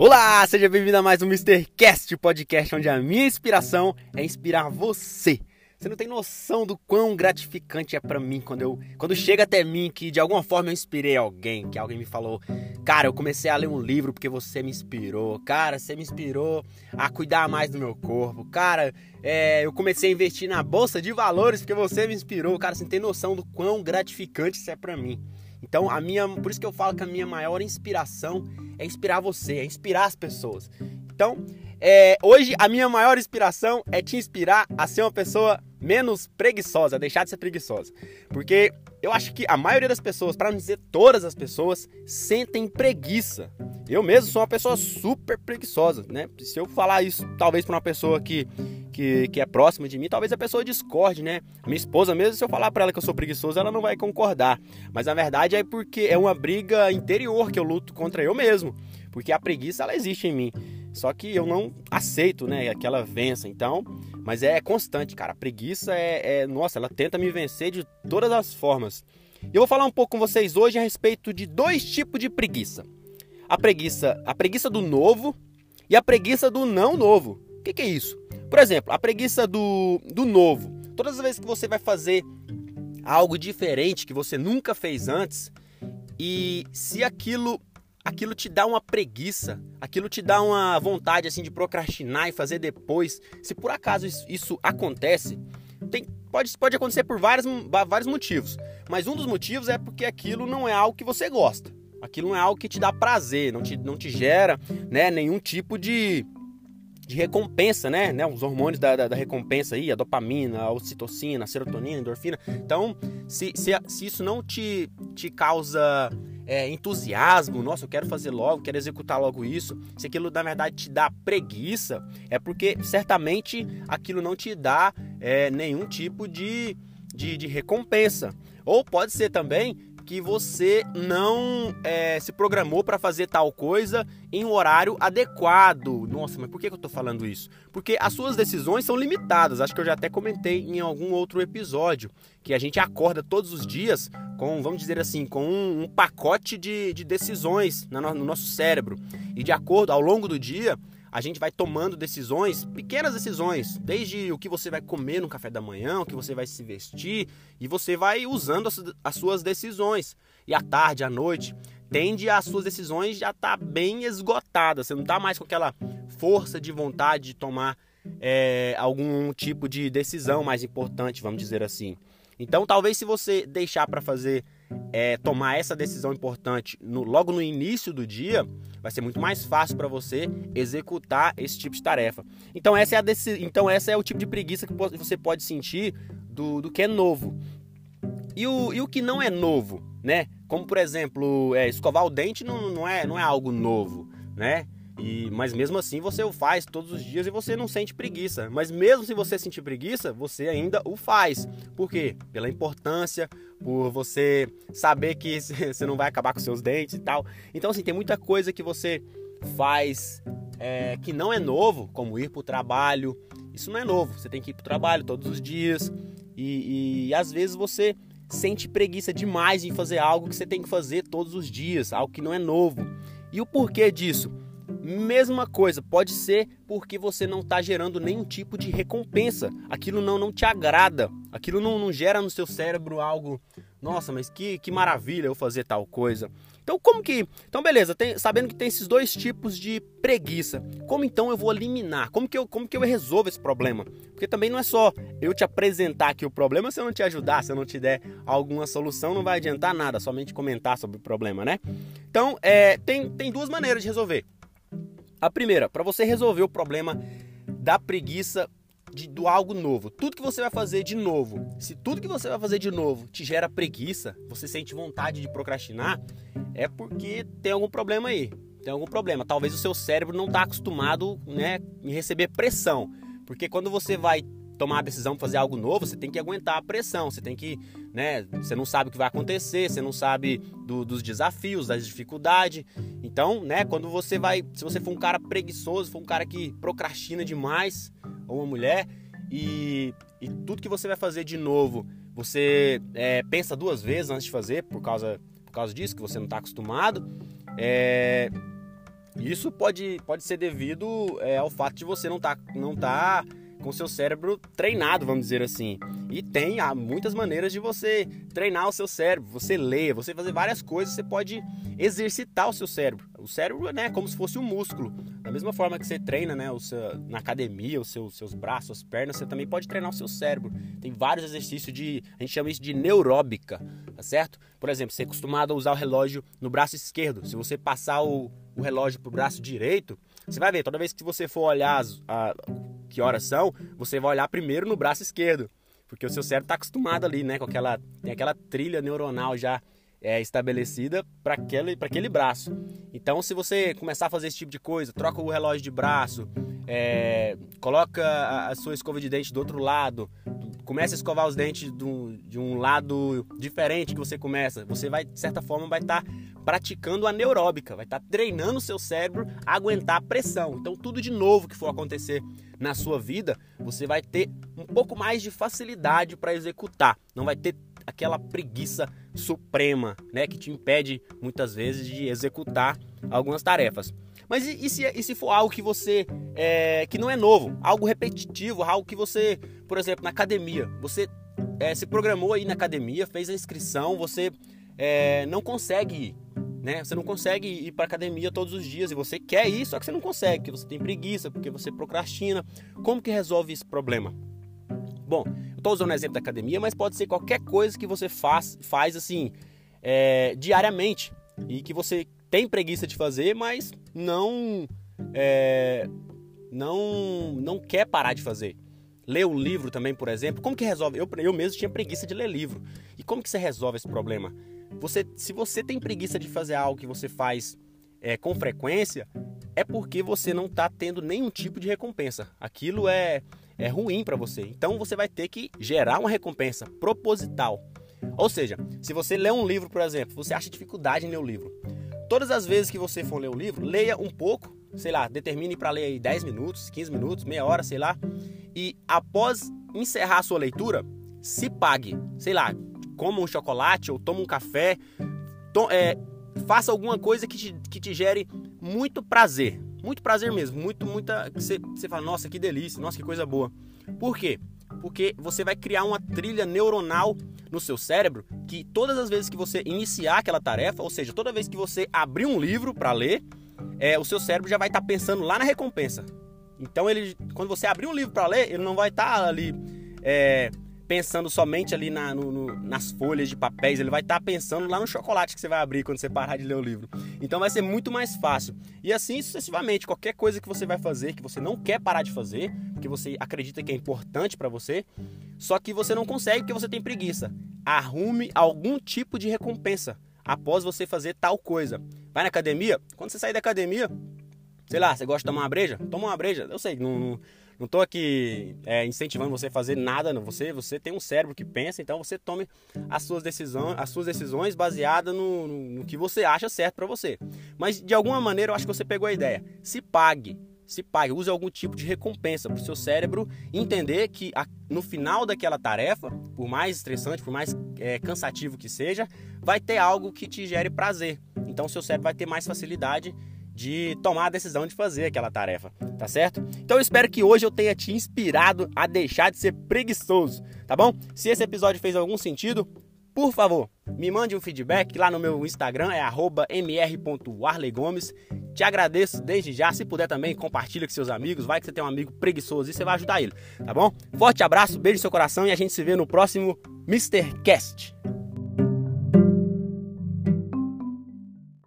Olá, seja bem-vindo a mais um Mr. Cast, podcast onde a minha inspiração é inspirar você. Você não tem noção do quão gratificante é para mim quando eu quando chega até mim que de alguma forma eu inspirei alguém, que alguém me falou, cara, eu comecei a ler um livro porque você me inspirou, cara, você me inspirou a cuidar mais do meu corpo, cara, é, eu comecei a investir na bolsa de valores porque você me inspirou, cara, você não tem noção do quão gratificante isso é para mim. Então, a minha, por isso que eu falo que a minha maior inspiração é inspirar você, é inspirar as pessoas. Então, é, hoje a minha maior inspiração é te inspirar a ser uma pessoa menos preguiçosa, a deixar de ser preguiçosa. Porque eu acho que a maioria das pessoas, para não dizer todas as pessoas, sentem preguiça. Eu mesmo sou uma pessoa super preguiçosa, né? Se eu falar isso, talvez para uma pessoa que que, que é próxima de mim, talvez a pessoa discorde, né? Minha esposa mesmo, se eu falar para ela que eu sou preguiçoso, ela não vai concordar. Mas na verdade é porque é uma briga interior que eu luto contra eu mesmo. Porque a preguiça, ela existe em mim. Só que eu não aceito, né, que ela vença. Então, mas é constante, cara. A preguiça é, é nossa, ela tenta me vencer de todas as formas. E eu vou falar um pouco com vocês hoje a respeito de dois tipos de preguiça. A preguiça, a preguiça do novo e a preguiça do não novo. O que, que é isso? Por exemplo, a preguiça do, do novo. Todas as vezes que você vai fazer algo diferente que você nunca fez antes, e se aquilo aquilo te dá uma preguiça, aquilo te dá uma vontade assim de procrastinar e fazer depois, se por acaso isso, isso acontece, tem, pode, pode acontecer por vários, vários motivos, mas um dos motivos é porque aquilo não é algo que você gosta. Aquilo não é algo que te dá prazer, não te, não te gera né, nenhum tipo de, de recompensa, né? né? Os hormônios da, da, da, recompensa aí, a dopamina, a ocitocina, a serotonina, a endorfina. Então, se, se, se isso não te, te causa é, entusiasmo, nossa, eu quero fazer logo, quero executar logo isso, se aquilo na verdade te dá preguiça, é porque certamente aquilo não te dá é, nenhum tipo de, de, de recompensa. Ou pode ser também que você não é, se programou para fazer tal coisa em um horário adequado. Nossa, mas por que eu estou falando isso? Porque as suas decisões são limitadas. Acho que eu já até comentei em algum outro episódio que a gente acorda todos os dias com, vamos dizer assim, com um, um pacote de, de decisões no, no nosso cérebro. E de acordo ao longo do dia, a gente vai tomando decisões, pequenas decisões, desde o que você vai comer no café da manhã, o que você vai se vestir, e você vai usando as, suas decisões. E à tarde, à noite, tende as suas decisões já tá bem esgotadas. Você não tá mais com aquela força de vontade de tomar é, algum tipo de decisão mais importante, vamos dizer assim. Então, talvez se você deixar para fazer, é, tomar essa decisão importante no, logo no início do dia, vai ser muito mais fácil para você executar esse tipo de tarefa. Então, essa é, a então, essa é o tipo de preguiça que você pode sentir do, do que é novo. E o, e o que não é novo, né? Como, por exemplo, é, escovar o dente não, não, é, não é algo novo, né? E, mas mesmo assim você o faz todos os dias e você não sente preguiça. Mas mesmo se você sentir preguiça, você ainda o faz. Por quê? Pela importância, por você saber que você não vai acabar com seus dentes e tal. Então, assim, tem muita coisa que você faz é, que não é novo, como ir para o trabalho. Isso não é novo. Você tem que ir para o trabalho todos os dias. E, e, e às vezes você sente preguiça demais em fazer algo que você tem que fazer todos os dias, algo que não é novo. E o porquê disso? Mesma coisa, pode ser porque você não está gerando nenhum tipo de recompensa. Aquilo não, não te agrada. Aquilo não, não gera no seu cérebro algo. Nossa, mas que, que maravilha eu fazer tal coisa. Então, como que. Então, beleza, tem, sabendo que tem esses dois tipos de preguiça, como então eu vou eliminar? Como que eu, como que eu resolvo esse problema? Porque também não é só eu te apresentar aqui o problema se eu não te ajudar, se eu não te der alguma solução, não vai adiantar nada, somente comentar sobre o problema, né? Então, é, tem, tem duas maneiras de resolver. A primeira, para você resolver o problema da preguiça de, do algo novo. Tudo que você vai fazer de novo, se tudo que você vai fazer de novo te gera preguiça, você sente vontade de procrastinar, é porque tem algum problema aí. Tem algum problema. Talvez o seu cérebro não está acostumado né, em receber pressão. Porque quando você vai tomar a decisão de fazer algo novo, você tem que aguentar a pressão, você tem que, né, você não sabe o que vai acontecer, você não sabe do, dos desafios, das dificuldades. Então, né, quando você vai, se você for um cara preguiçoso, for um cara que procrastina demais, ou uma mulher, e, e tudo que você vai fazer de novo, você é, pensa duas vezes antes de fazer, por causa, por causa disso, que você não está acostumado, é, Isso pode, pode ser devido é, ao fato de você não estar tá, não tá com seu cérebro treinado, vamos dizer assim. E tem há muitas maneiras de você treinar o seu cérebro, você ler, você fazer várias coisas, você pode exercitar o seu cérebro. O cérebro né, é como se fosse um músculo. Da mesma forma que você treina né, o seu, na academia, os seus, seus braços, as pernas, você também pode treinar o seu cérebro. Tem vários exercícios de. A gente chama isso de neuróbica, tá certo? Por exemplo, você é acostumado a usar o relógio no braço esquerdo. Se você passar o, o relógio pro braço direito, você vai ver, toda vez que você for olhar as, a, que horas são, você vai olhar primeiro no braço esquerdo. Porque o seu cérebro está acostumado ali, né? Com aquela, tem aquela trilha neuronal já é, estabelecida para aquele, aquele braço. Então, se você começar a fazer esse tipo de coisa, troca o relógio de braço, é, coloca a, a, sua escova de dente do outro lado, comece a escovar os dentes do, de um lado diferente que você começa, você vai, de certa forma, vai estar tá praticando a neuróbica, vai estar tá treinando o seu cérebro a aguentar a pressão. Então, tudo de novo que for acontecer na sua vida, você vai ter um pouco mais de facilidade para executar, não vai ter aquela preguiça suprema, né, que te impede muitas vezes de executar algumas tarefas. Mas e, e, se, e se for algo que você é, que não é novo, algo repetitivo, algo que você, por exemplo, na academia, você é, se programou aí na academia, fez a inscrição, você é, não consegue ir, né? Você não consegue ir para academia todos os dias e você quer ir, só que você não consegue, porque você tem preguiça, porque você procrastina. Como que resolve esse problema? Bom, eu estou usando o exemplo da academia, mas pode ser qualquer coisa que você faz, faz assim, é, diariamente e que você tem preguiça de fazer, mas não, é, não, não quer parar de fazer. Ler um livro também, por exemplo, como que resolve? Eu, eu mesmo tinha preguiça de ler livro. E como que você resolve esse problema? Você, se você tem preguiça de fazer algo que você faz é, com frequência, é porque você não está tendo nenhum tipo de recompensa. Aquilo é é ruim para você. Então você vai ter que gerar uma recompensa proposital. Ou seja, se você lê um livro, por exemplo, você acha dificuldade em ler o livro. Todas as vezes que você for ler o livro, leia um pouco, sei lá, determine para ler aí 10 minutos, 15 minutos, meia hora, sei lá. E após encerrar a sua leitura, se pague, sei lá, coma um chocolate ou toma um café, to é, faça alguma coisa que te, que te gere muito prazer, muito prazer mesmo, muito, muita. Você fala, nossa, que delícia, nossa, que coisa boa. Por quê? Porque você vai criar uma trilha neuronal no seu cérebro que todas as vezes que você iniciar aquela tarefa, ou seja, toda vez que você abrir um livro para ler, é, o seu cérebro já vai estar tá pensando lá na recompensa. Então ele, quando você abrir um livro para ler, ele não vai estar tá ali é, pensando somente ali na, no, no, nas folhas de papéis, ele vai estar tá pensando lá no chocolate que você vai abrir quando você parar de ler o livro. Então vai ser muito mais fácil. E assim sucessivamente, qualquer coisa que você vai fazer, que você não quer parar de fazer, que você acredita que é importante para você, só que você não consegue porque você tem preguiça. Arrume algum tipo de recompensa após você fazer tal coisa. Vai na academia, quando você sair da academia, sei lá, você gosta de tomar uma breja? Toma uma breja. Eu sei, não, não não estou aqui é, incentivando você a fazer nada, não. Você, você tem um cérebro que pensa, então você tome as suas decisões, as suas decisões baseadas no, no, que você acha certo para você. Mas de alguma maneira eu acho que você pegou a ideia. Se pague, se pague, use algum tipo de recompensa para o seu cérebro entender que a, no final daquela tarefa, por mais estressante, por mais é, cansativo que seja, vai ter algo que te gere prazer. Então seu cérebro vai ter mais facilidade de tomar a decisão de fazer aquela tarefa, tá certo? Então eu espero que hoje eu tenha te inspirado a deixar de ser preguiçoso, tá bom? Se esse episódio fez algum sentido, por favor, me mande um feedback lá no meu Instagram, é mr.arlegomes. Te agradeço desde já. Se puder também, compartilha com seus amigos. Vai que você tem um amigo preguiçoso e você vai ajudar ele, tá bom? Forte abraço, beijo no seu coração e a gente se vê no próximo Mr. Cast.